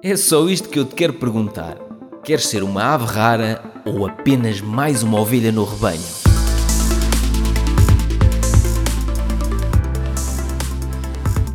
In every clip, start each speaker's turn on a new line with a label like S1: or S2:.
S1: É só isto que eu te quero perguntar. Queres ser uma ave rara ou apenas mais uma ovelha no rebanho?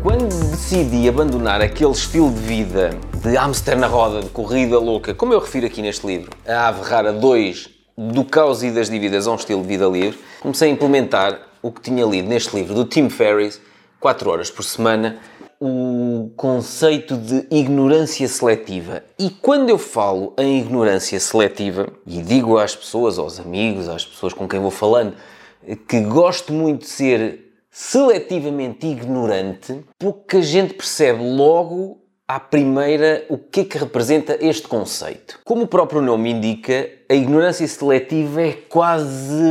S2: Quando decidi abandonar aquele estilo de vida de hamster na roda, de corrida louca, como eu refiro aqui neste livro, a Ave Rara 2, do caos e das dívidas a um estilo de vida livre, comecei a implementar o que tinha lido neste livro do Tim Ferriss, 4 horas por semana, o conceito de ignorância seletiva. E quando eu falo em ignorância seletiva, e digo às pessoas, aos amigos, às pessoas com quem vou falando, que gosto muito de ser seletivamente ignorante, pouca gente percebe logo à primeira o que é que representa este conceito. Como o próprio nome indica, a ignorância seletiva é quase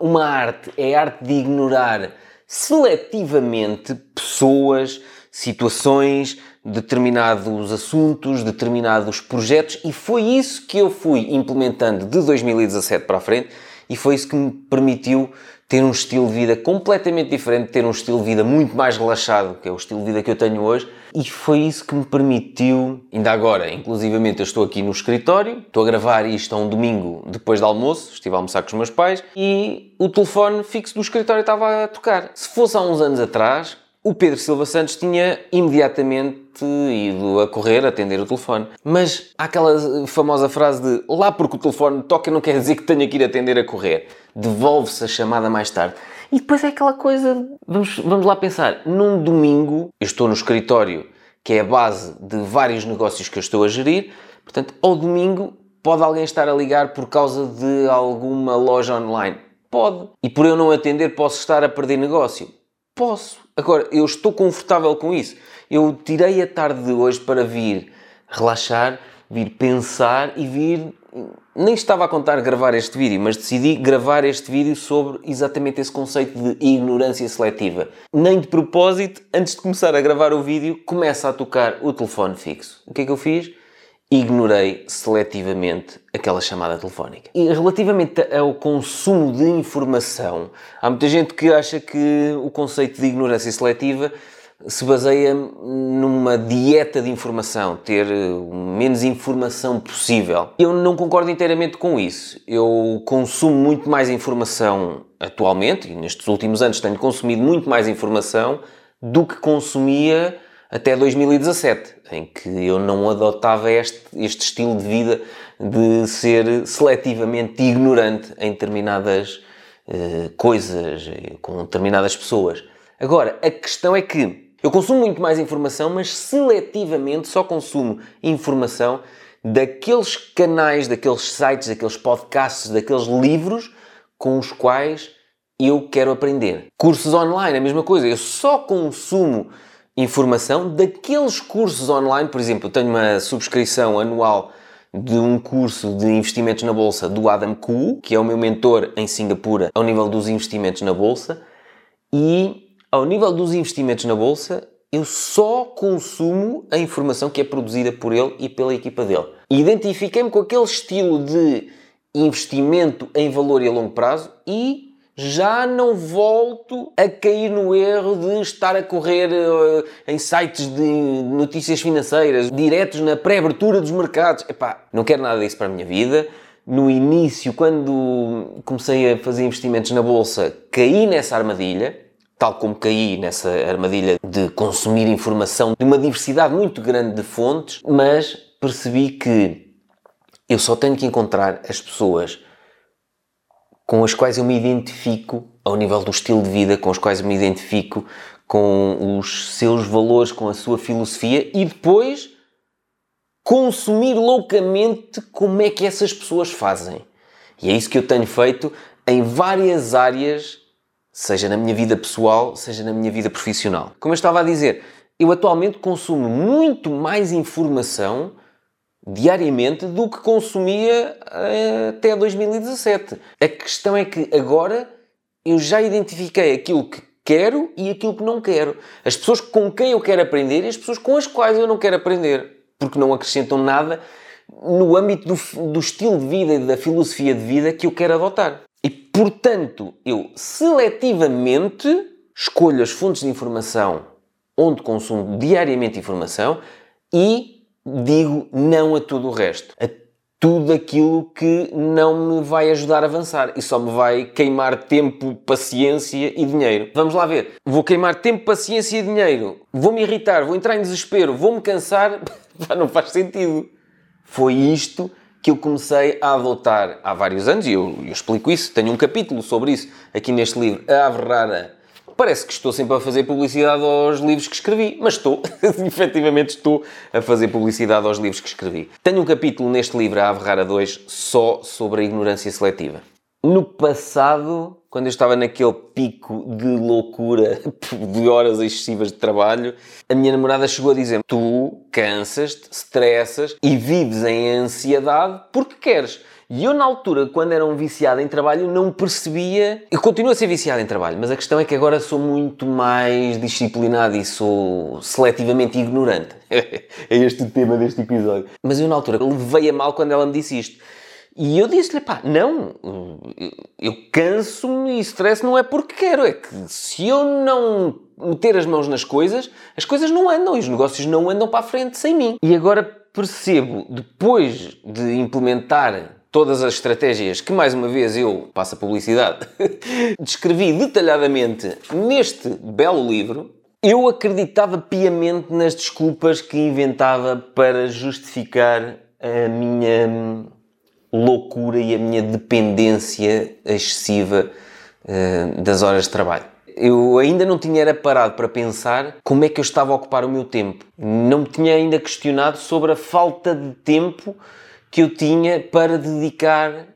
S2: uma arte, é a arte de ignorar seletivamente pessoas, situações, determinados assuntos, determinados projetos e foi isso que eu fui implementando de 2017 para a frente e foi isso que me permitiu ter um estilo de vida completamente diferente, ter um estilo de vida muito mais relaxado, que é o estilo de vida que eu tenho hoje, e foi isso que me permitiu, ainda agora, inclusivamente eu estou aqui no escritório, estou a gravar isto a um domingo depois do almoço, estive a almoçar com os meus pais, e o telefone fixo do escritório estava a tocar. Se fosse há uns anos atrás, o Pedro Silva Santos tinha imediatamente ido a correr atender o telefone. Mas há aquela famosa frase de lá porque o telefone toca não quer dizer que tenha que ir atender a correr. Devolve-se a chamada mais tarde. E depois é aquela coisa, vamos, vamos lá pensar, num domingo, eu estou no escritório, que é a base de vários negócios que eu estou a gerir, portanto, ao domingo pode alguém estar a ligar por causa de alguma loja online? Pode. E por eu não atender posso estar a perder negócio? Posso. Agora, eu estou confortável com isso. Eu tirei a tarde de hoje para vir relaxar, vir pensar e vir. Nem estava a contar gravar este vídeo, mas decidi gravar este vídeo sobre exatamente esse conceito de ignorância seletiva. Nem de propósito, antes de começar a gravar o vídeo, começa a tocar o telefone fixo. O que é que eu fiz? Ignorei seletivamente aquela chamada telefónica. E relativamente ao consumo de informação, há muita gente que acha que o conceito de ignorância seletiva se baseia numa dieta de informação, ter menos informação possível. Eu não concordo inteiramente com isso. Eu consumo muito mais informação atualmente, e nestes últimos anos tenho consumido muito mais informação do que consumia até 2017, em que eu não adotava este, este estilo de vida de ser seletivamente ignorante em determinadas uh, coisas, eh, com determinadas pessoas. Agora, a questão é que eu consumo muito mais informação, mas seletivamente só consumo informação daqueles canais, daqueles sites, daqueles podcasts, daqueles livros com os quais eu quero aprender. Cursos online, a mesma coisa. Eu só consumo informação daqueles cursos online. Por exemplo, eu tenho uma subscrição anual de um curso de investimentos na bolsa do Adam Koo, que é o meu mentor em Singapura ao nível dos investimentos na bolsa. E ao nível dos investimentos na bolsa, eu só consumo a informação que é produzida por ele e pela equipa dele. Identifiquei-me com aquele estilo de investimento em valor e a longo prazo e já não volto a cair no erro de estar a correr uh, em sites de notícias financeiras, diretos na pré-abertura dos mercados. Epá, não quero nada disso para a minha vida. No início, quando comecei a fazer investimentos na bolsa, caí nessa armadilha, tal como caí nessa armadilha de consumir informação de uma diversidade muito grande de fontes, mas percebi que eu só tenho que encontrar as pessoas com as quais eu me identifico ao nível do estilo de vida, com as quais eu me identifico com os seus valores, com a sua filosofia e depois consumir loucamente como é que essas pessoas fazem. E é isso que eu tenho feito em várias áreas, seja na minha vida pessoal, seja na minha vida profissional. Como eu estava a dizer, eu atualmente consumo muito mais informação diariamente do que consumia eh, até 2017. A questão é que agora eu já identifiquei aquilo que quero e aquilo que não quero. As pessoas com quem eu quero aprender e as pessoas com as quais eu não quero aprender. Porque não acrescentam nada no âmbito do, do estilo de vida e da filosofia de vida que eu quero adotar. E, portanto, eu seletivamente escolho as fontes de informação onde consumo diariamente informação e digo não a tudo o resto. A tudo aquilo que não me vai ajudar a avançar e só me vai queimar tempo, paciência e dinheiro. Vamos lá ver. Vou queimar tempo, paciência e dinheiro. Vou me irritar, vou entrar em desespero, vou me cansar. não faz sentido. Foi isto que eu comecei a adotar há vários anos e eu, eu explico isso. Tenho um capítulo sobre isso aqui neste livro, A Ave Rara Parece que estou sempre a fazer publicidade aos livros que escrevi, mas estou, efetivamente estou a fazer publicidade aos livros que escrevi. Tenho um capítulo neste livro, A Ave Rara 2, só sobre a ignorância seletiva. No passado, quando eu estava naquele pico de loucura de horas excessivas de trabalho, a minha namorada chegou a dizer: Tu cansas-te, estressas e vives em ansiedade porque queres. E eu, na altura, quando era um viciado em trabalho, não percebia. Eu continuo a ser viciado em trabalho, mas a questão é que agora sou muito mais disciplinado e sou seletivamente ignorante. é este o tema deste episódio. Mas eu, na altura, levei a mal quando ela me disse isto. E eu disse-lhe, pá, não, eu canso-me e estresse não é porque quero, é que se eu não meter as mãos nas coisas, as coisas não andam e os negócios não andam para a frente sem mim. E agora percebo, depois de implementar todas as estratégias que, mais uma vez, eu, passo a publicidade, descrevi detalhadamente neste belo livro, eu acreditava piamente nas desculpas que inventava para justificar a minha loucura e a minha dependência excessiva uh, das horas de trabalho. Eu ainda não tinha era parado para pensar como é que eu estava a ocupar o meu tempo. Não me tinha ainda questionado sobre a falta de tempo que eu tinha para dedicar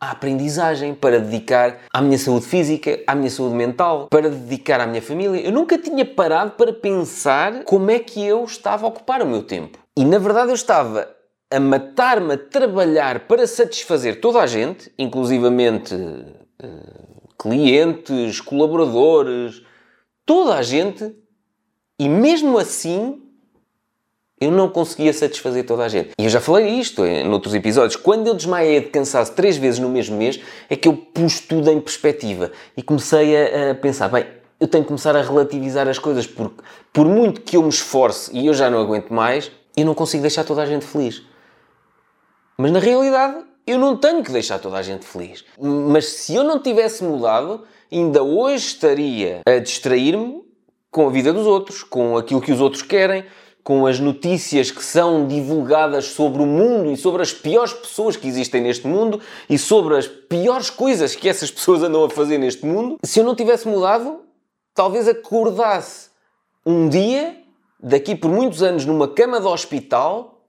S2: à aprendizagem, para dedicar à minha saúde física, à minha saúde mental, para dedicar à minha família. Eu nunca tinha parado para pensar como é que eu estava a ocupar o meu tempo. E na verdade eu estava a matar-me a trabalhar para satisfazer toda a gente, inclusivamente uh, clientes, colaboradores, toda a gente, e mesmo assim eu não conseguia satisfazer toda a gente. E eu já falei isto em outros episódios. Quando eu desmaiei de cansaço três vezes no mesmo mês, é que eu pus tudo em perspectiva e comecei a, a pensar: bem, eu tenho que começar a relativizar as coisas, porque por muito que eu me esforce e eu já não aguento mais, eu não consigo deixar toda a gente feliz. Mas na realidade, eu não tenho que deixar toda a gente feliz. Mas se eu não tivesse mudado, ainda hoje estaria a distrair-me com a vida dos outros, com aquilo que os outros querem, com as notícias que são divulgadas sobre o mundo e sobre as piores pessoas que existem neste mundo e sobre as piores coisas que essas pessoas andam a fazer neste mundo, se eu não tivesse mudado, talvez acordasse um dia, daqui por muitos anos, numa cama de hospital,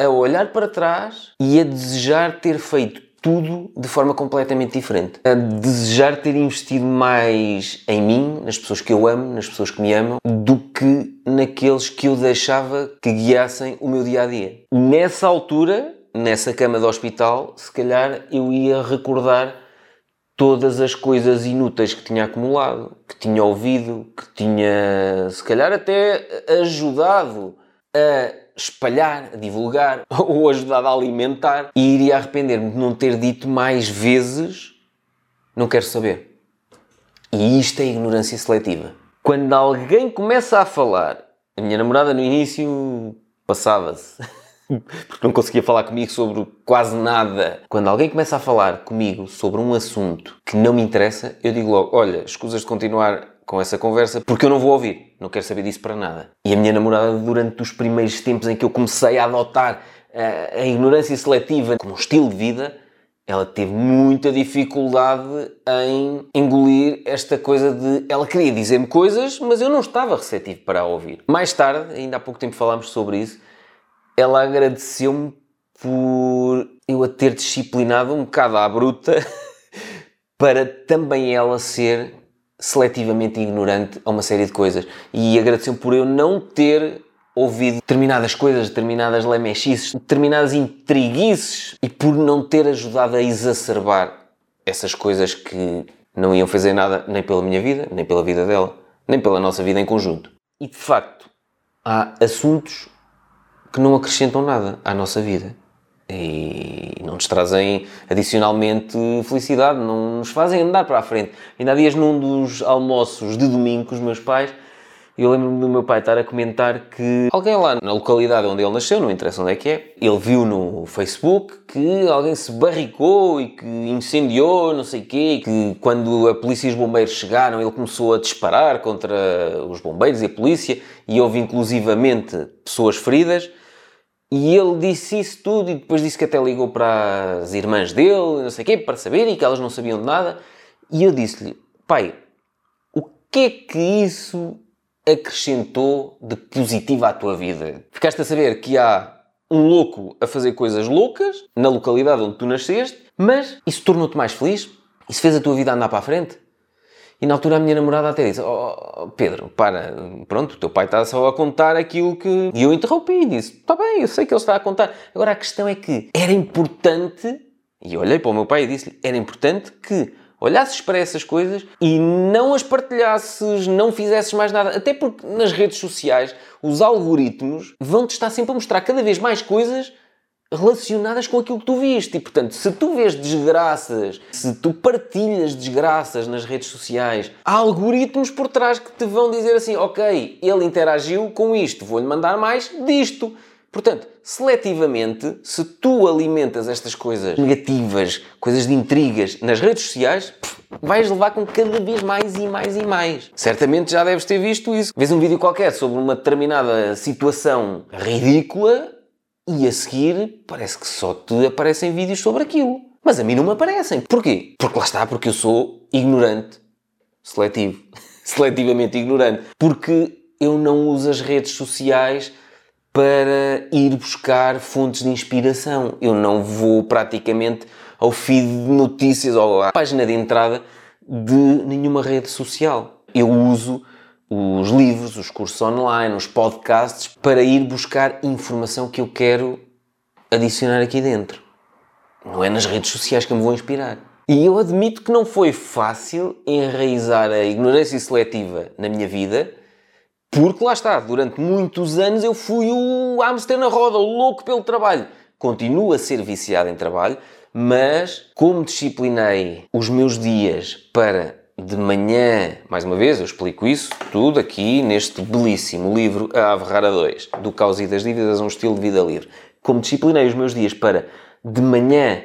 S2: a olhar para trás e a desejar ter feito tudo de forma completamente diferente. A desejar ter investido mais em mim, nas pessoas que eu amo, nas pessoas que me amam, do que naqueles que eu deixava que guiassem o meu dia a dia. Nessa altura, nessa cama de hospital, se calhar eu ia recordar todas as coisas inúteis que tinha acumulado, que tinha ouvido, que tinha, se calhar, até ajudado a espalhar, divulgar ou ajudado a alimentar e iria arrepender-me de não ter dito mais vezes não quero saber. E isto é ignorância seletiva. Quando alguém começa a falar, a minha namorada no início passava-se. Porque não conseguia falar comigo sobre quase nada. Quando alguém começa a falar comigo sobre um assunto que não me interessa, eu digo logo: Olha, escusas de continuar com essa conversa porque eu não vou ouvir, não quero saber disso para nada. E a minha namorada, durante os primeiros tempos em que eu comecei a adotar a, eh, a ignorância seletiva como um estilo de vida, ela teve muita dificuldade em engolir esta coisa de. Ela queria dizer-me coisas, mas eu não estava receptivo para a ouvir. Mais tarde, ainda há pouco tempo falámos sobre isso, ela agradeceu-me por eu a ter disciplinado um bocado à bruta para também ela ser seletivamente ignorante a uma série de coisas. E agradeceu por eu não ter ouvido determinadas coisas, determinadas lemechices, determinadas intriguices e por não ter ajudado a exacerbar essas coisas que não iam fazer nada nem pela minha vida, nem pela vida dela, nem pela nossa vida em conjunto. E de facto, há assuntos que não acrescentam nada à nossa vida e não nos trazem adicionalmente felicidade, não nos fazem andar para a frente. Ainda há dias num dos almoços de domingo com os meus pais, eu lembro-me do meu pai estar a comentar que alguém lá na localidade onde ele nasceu, não interessa onde é que é, ele viu no Facebook que alguém se barricou e que incendiou, não sei o quê, e que quando a polícia e os bombeiros chegaram, ele começou a disparar contra os bombeiros e a polícia, e houve inclusivamente pessoas feridas. E ele disse isso tudo e depois disse que até ligou para as irmãs dele, não sei o quê, para saberem que elas não sabiam de nada. E eu disse-lhe, pai, o que é que isso acrescentou de positivo à tua vida? Ficaste a saber que há um louco a fazer coisas loucas na localidade onde tu nasceste, mas isso tornou-te mais feliz? Isso fez a tua vida andar para a frente? E na altura a minha namorada até disse: oh, Pedro, para, pronto, o teu pai está só a contar aquilo que. E eu interrompi e disse: Está bem, eu sei que ele está a contar. Agora a questão é que era importante, e olhei para o meu pai e disse-lhe: Era importante que olhasses para essas coisas e não as partilhasses, não fizesses mais nada. Até porque nas redes sociais os algoritmos vão-te estar sempre a mostrar cada vez mais coisas relacionadas com aquilo que tu viste. E portanto, se tu vês desgraças, se tu partilhas desgraças nas redes sociais, há algoritmos por trás que te vão dizer assim: ok, ele interagiu com isto, vou-lhe mandar mais disto. Portanto, seletivamente, se tu alimentas estas coisas negativas, coisas de intrigas nas redes sociais, vais levar com cada vez mais e mais e mais. Certamente já deves ter visto isso. Vês um vídeo qualquer sobre uma determinada situação ridícula e a seguir parece que só te aparecem vídeos sobre aquilo. Mas a mim não me aparecem. Porquê? Porque lá está, porque eu sou ignorante. Seletivo. Seletivamente ignorante. Porque eu não uso as redes sociais para ir buscar fontes de inspiração. Eu não vou praticamente ao feed de notícias ou à página de entrada de nenhuma rede social. Eu uso os livros, os cursos online, os podcasts para ir buscar informação que eu quero adicionar aqui dentro. Não é nas redes sociais que me vou inspirar. E eu admito que não foi fácil enraizar a ignorância seletiva na minha vida porque lá está, durante muitos anos eu fui o hamster na roda, louco pelo trabalho. Continuo a ser viciado em trabalho, mas como disciplinei os meus dias para de manhã, mais uma vez, eu explico isso tudo aqui neste belíssimo livro A Ave Rara 2, do Caos e das Dívidas a um Estilo de Vida Livre. Como disciplinei os meus dias para de manhã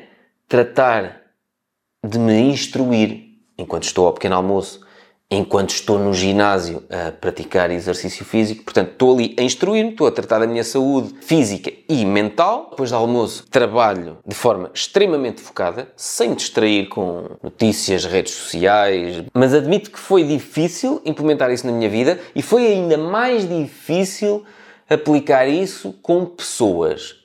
S2: tratar de me instruir enquanto estou ao pequeno almoço, enquanto estou no ginásio a praticar exercício físico. Portanto, estou ali a instruir-me, estou a tratar da minha saúde física e mental. Depois do almoço, trabalho de forma extremamente focada, sem distrair com notícias, redes sociais. Mas admito que foi difícil implementar isso na minha vida e foi ainda mais difícil aplicar isso com pessoas.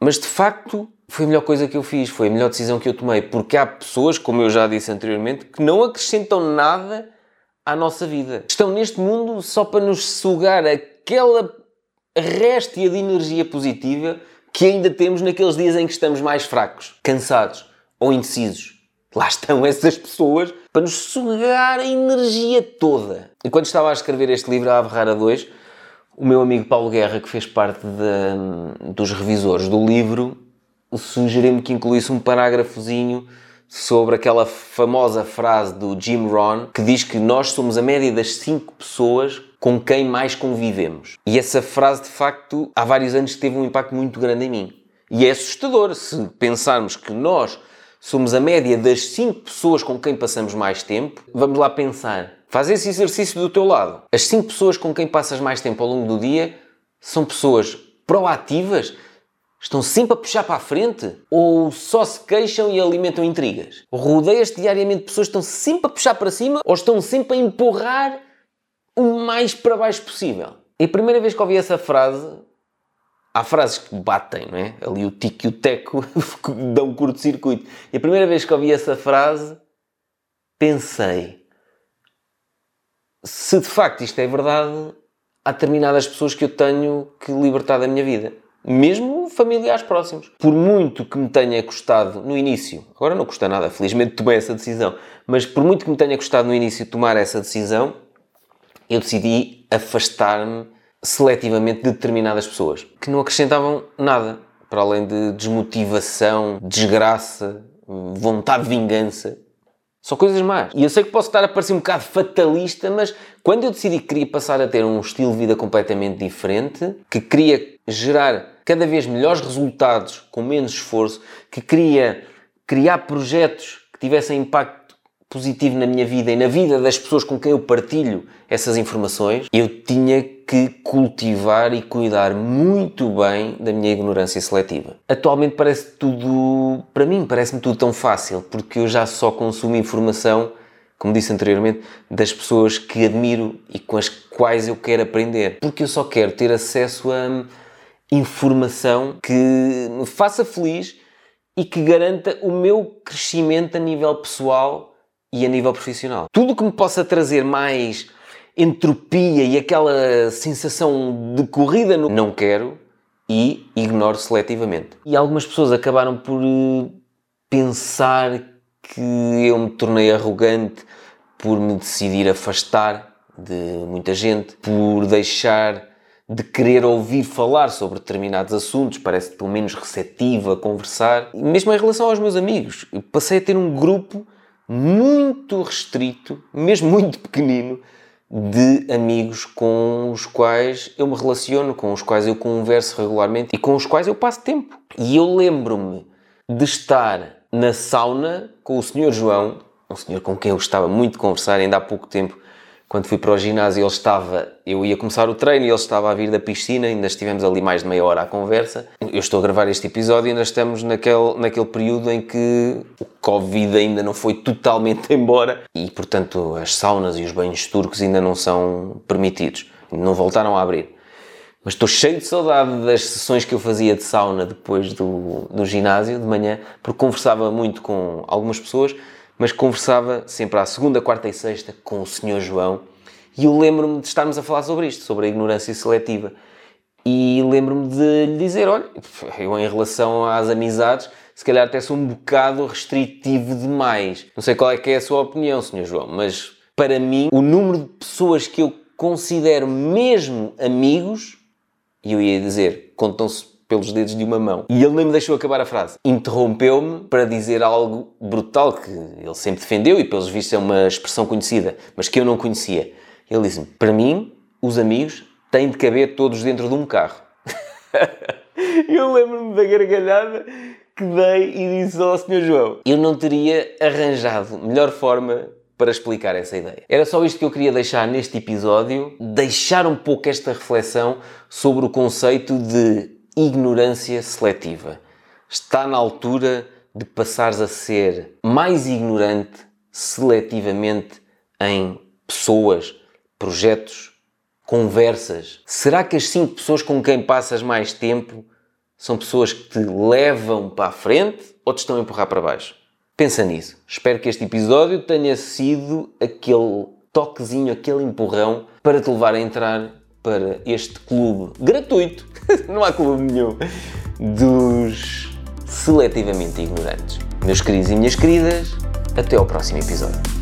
S2: Mas de facto, foi a melhor coisa que eu fiz, foi a melhor decisão que eu tomei, porque há pessoas, como eu já disse anteriormente, que não acrescentam nada à nossa vida. Estão neste mundo só para nos sugar aquela réstia de energia positiva que ainda temos naqueles dias em que estamos mais fracos, cansados ou indecisos. Lá estão essas pessoas para nos sugar a energia toda. E quando estava a escrever este livro, A Ave Rara 2, o meu amigo Paulo Guerra, que fez parte de, dos revisores do livro, sugeriu-me que incluísse um parágrafozinho sobre aquela famosa frase do Jim Rohn que diz que nós somos a média das cinco pessoas com quem mais convivemos. E essa frase, de facto, há vários anos teve um impacto muito grande em mim. E é assustador se pensarmos que nós somos a média das cinco pessoas com quem passamos mais tempo. Vamos lá pensar. Faz esse exercício do teu lado. As cinco pessoas com quem passas mais tempo ao longo do dia são pessoas proativas, Estão sempre a puxar para a frente? Ou só se queixam e alimentam intrigas? Rodeias-te diariamente pessoas que estão sempre a puxar para cima ou estão sempre a empurrar o mais para baixo possível? E a primeira vez que ouvi essa frase, há frases que batem, não é? Ali o tico e o teco dão um curto-circuito. E a primeira vez que ouvi essa frase, pensei: se de facto isto é verdade, há determinadas pessoas que eu tenho que libertar da minha vida mesmo familiares próximos. Por muito que me tenha custado no início, agora não custa nada, felizmente tomei essa decisão, mas por muito que me tenha custado no início tomar essa decisão, eu decidi afastar-me seletivamente de determinadas pessoas que não acrescentavam nada para além de desmotivação, desgraça, vontade de vingança. Só coisas más. E eu sei que posso estar a parecer um bocado fatalista, mas quando eu decidi que queria passar a ter um estilo de vida completamente diferente, que queria gerar cada vez melhores resultados com menos esforço, que queria criar projetos que tivessem impacto positivo na minha vida e na vida das pessoas com quem eu partilho essas informações, eu tinha que cultivar e cuidar muito bem da minha ignorância seletiva. Atualmente parece tudo, para mim, parece-me tudo tão fácil, porque eu já só consumo informação, como disse anteriormente, das pessoas que admiro e com as quais eu quero aprender. Porque eu só quero ter acesso a informação que me faça feliz e que garanta o meu crescimento a nível pessoal e a nível profissional. Tudo que me possa trazer mais entropia e aquela sensação de corrida no não quero e ignoro seletivamente. E algumas pessoas acabaram por eh, pensar que eu me tornei arrogante por me decidir afastar de muita gente, por deixar de querer ouvir falar sobre determinados assuntos, parece pelo menos receptivo a conversar. E mesmo em relação aos meus amigos, passei a ter um grupo muito restrito, mesmo muito pequenino, de amigos com os quais eu me relaciono, com os quais eu converso regularmente e com os quais eu passo tempo. E eu lembro-me de estar na sauna com o Sr. João, um senhor com quem eu gostava muito de conversar ainda há pouco tempo, quando fui para o ginásio, ele estava, eu ia começar o treino e ele estava a vir da piscina, ainda estivemos ali mais de meia hora à conversa. Eu estou a gravar este episódio e ainda estamos naquele, naquele período em que o Covid ainda não foi totalmente embora e, portanto, as saunas e os banhos turcos ainda não são permitidos, não voltaram a abrir. Mas estou cheio de saudade das sessões que eu fazia de sauna depois do, do ginásio, de manhã, porque conversava muito com algumas pessoas mas conversava sempre à segunda, quarta e sexta com o Sr. João e eu lembro-me de estarmos a falar sobre isto, sobre a ignorância seletiva. E lembro-me de lhe dizer: olha, eu em relação às amizades, se calhar até sou um bocado restritivo demais. Não sei qual é que é a sua opinião, Sr. João, mas para mim, o número de pessoas que eu considero mesmo amigos, e eu ia dizer, contam-se pelos dedos de uma mão. E ele nem me deixou acabar a frase. Interrompeu-me para dizer algo brutal que ele sempre defendeu e, pelos vistos, é uma expressão conhecida, mas que eu não conhecia. Ele disse-me: Para mim, os amigos têm de caber todos dentro de um carro. eu lembro-me da gargalhada que dei e disse ao Sr. João: Eu não teria arranjado melhor forma para explicar essa ideia. Era só isto que eu queria deixar neste episódio, deixar um pouco esta reflexão sobre o conceito de ignorância seletiva. Está na altura de passares a ser mais ignorante seletivamente em pessoas, projetos, conversas. Será que as cinco pessoas com quem passas mais tempo são pessoas que te levam para a frente ou te estão a empurrar para baixo? Pensa nisso. Espero que este episódio tenha sido aquele toquezinho, aquele empurrão para te levar a entrar para este clube gratuito, não há clube nenhum, dos seletivamente ignorantes. Meus queridos e minhas queridas, até ao próximo episódio.